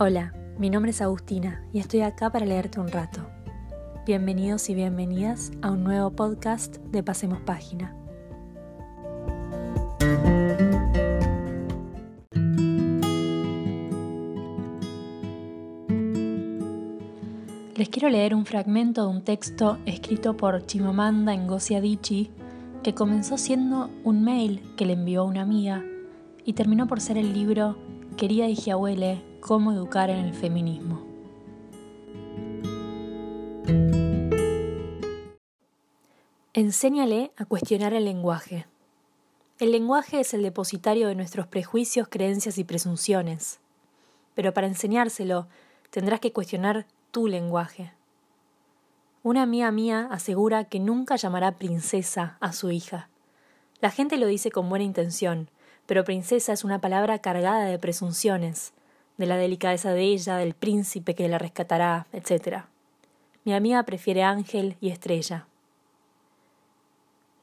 Hola, mi nombre es Agustina y estoy acá para leerte un rato. Bienvenidos y bienvenidas a un nuevo podcast de Pasemos Página. Les quiero leer un fragmento de un texto escrito por Chimamanda Ngozi Adichie que comenzó siendo un mail que le envió una amiga y terminó por ser el libro Querida Hijiabuele, cómo educar en el feminismo. Enséñale a cuestionar el lenguaje. El lenguaje es el depositario de nuestros prejuicios, creencias y presunciones. Pero para enseñárselo tendrás que cuestionar tu lenguaje. Una amiga mía asegura que nunca llamará princesa a su hija. La gente lo dice con buena intención, pero princesa es una palabra cargada de presunciones, de la delicadeza de ella, del príncipe que la rescatará, etc. Mi amiga prefiere ángel y estrella.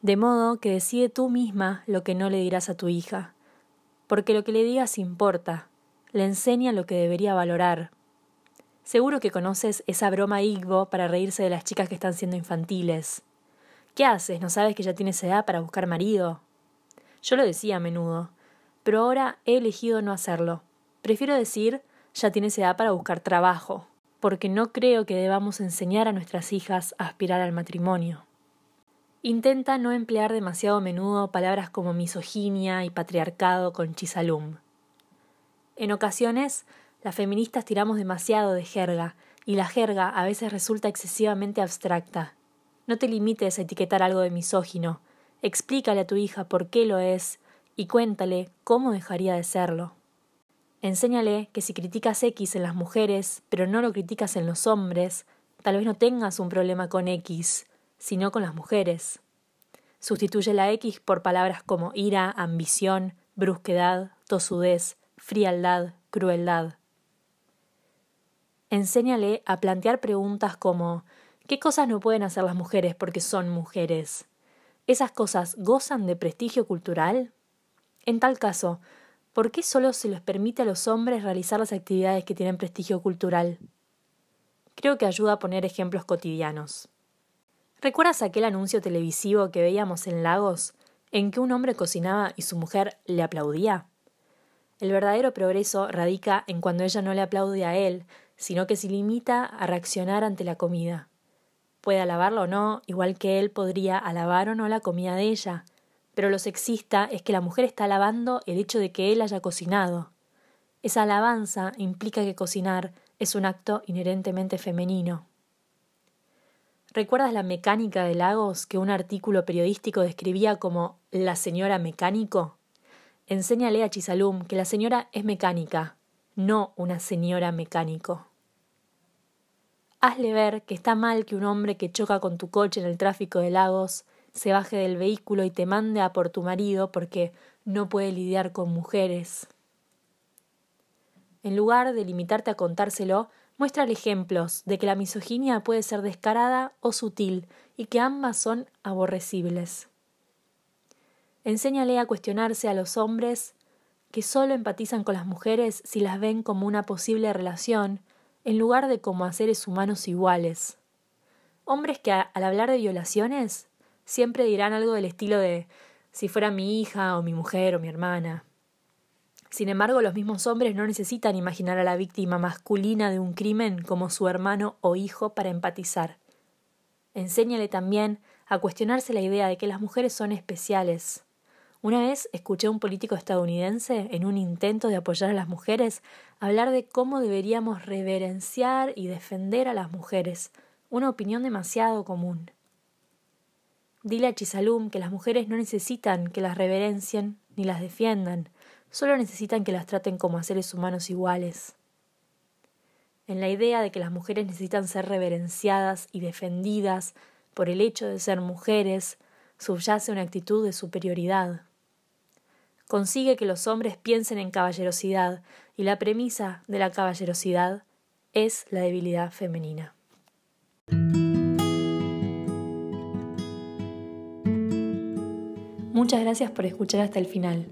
De modo que decide tú misma lo que no le dirás a tu hija, porque lo que le digas importa, le enseña lo que debería valorar, Seguro que conoces esa broma Igbo para reírse de las chicas que están siendo infantiles. ¿Qué haces? ¿No sabes que ya tienes edad para buscar marido? Yo lo decía a menudo, pero ahora he elegido no hacerlo. Prefiero decir ya tienes edad para buscar trabajo, porque no creo que debamos enseñar a nuestras hijas a aspirar al matrimonio. Intenta no emplear demasiado a menudo palabras como misoginia y patriarcado con chisalum. En ocasiones las feministas tiramos demasiado de jerga, y la jerga a veces resulta excesivamente abstracta. No te limites a etiquetar algo de misógino. Explícale a tu hija por qué lo es y cuéntale cómo dejaría de serlo. Enséñale que si criticas X en las mujeres, pero no lo criticas en los hombres, tal vez no tengas un problema con X, sino con las mujeres. Sustituye la X por palabras como ira, ambición, brusquedad, tosudez, frialdad, crueldad. Enséñale a plantear preguntas como ¿qué cosas no pueden hacer las mujeres porque son mujeres? ¿Esas cosas gozan de prestigio cultural? En tal caso, ¿por qué solo se les permite a los hombres realizar las actividades que tienen prestigio cultural? Creo que ayuda a poner ejemplos cotidianos. ¿Recuerdas aquel anuncio televisivo que veíamos en Lagos en que un hombre cocinaba y su mujer le aplaudía? El verdadero progreso radica en cuando ella no le aplaude a él, sino que se limita a reaccionar ante la comida. Puede alabarlo o no, igual que él podría alabar o no la comida de ella, pero lo sexista es que la mujer está alabando el hecho de que él haya cocinado. Esa alabanza implica que cocinar es un acto inherentemente femenino. ¿Recuerdas la mecánica de Lagos que un artículo periodístico describía como la señora mecánico? Enséñale a Chisalum que la señora es mecánica, no una señora mecánico. Hazle ver que está mal que un hombre que choca con tu coche en el tráfico de Lagos se baje del vehículo y te mande a por tu marido porque no puede lidiar con mujeres. En lugar de limitarte a contárselo, muéstrale ejemplos de que la misoginia puede ser descarada o sutil y que ambas son aborrecibles. Enséñale a cuestionarse a los hombres que solo empatizan con las mujeres si las ven como una posible relación, en lugar de como a seres humanos iguales. Hombres que al hablar de violaciones siempre dirán algo del estilo de si fuera mi hija o mi mujer o mi hermana. Sin embargo, los mismos hombres no necesitan imaginar a la víctima masculina de un crimen como su hermano o hijo para empatizar. Enséñale también a cuestionarse la idea de que las mujeres son especiales, una vez escuché a un político estadounidense, en un intento de apoyar a las mujeres, hablar de cómo deberíamos reverenciar y defender a las mujeres, una opinión demasiado común. Dile a Chisalum que las mujeres no necesitan que las reverencien ni las defiendan, solo necesitan que las traten como a seres humanos iguales. En la idea de que las mujeres necesitan ser reverenciadas y defendidas por el hecho de ser mujeres, subyace una actitud de superioridad consigue que los hombres piensen en caballerosidad, y la premisa de la caballerosidad es la debilidad femenina. Muchas gracias por escuchar hasta el final.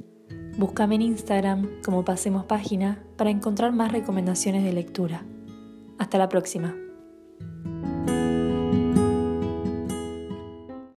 Búscame en Instagram como Pasemos Página para encontrar más recomendaciones de lectura. Hasta la próxima.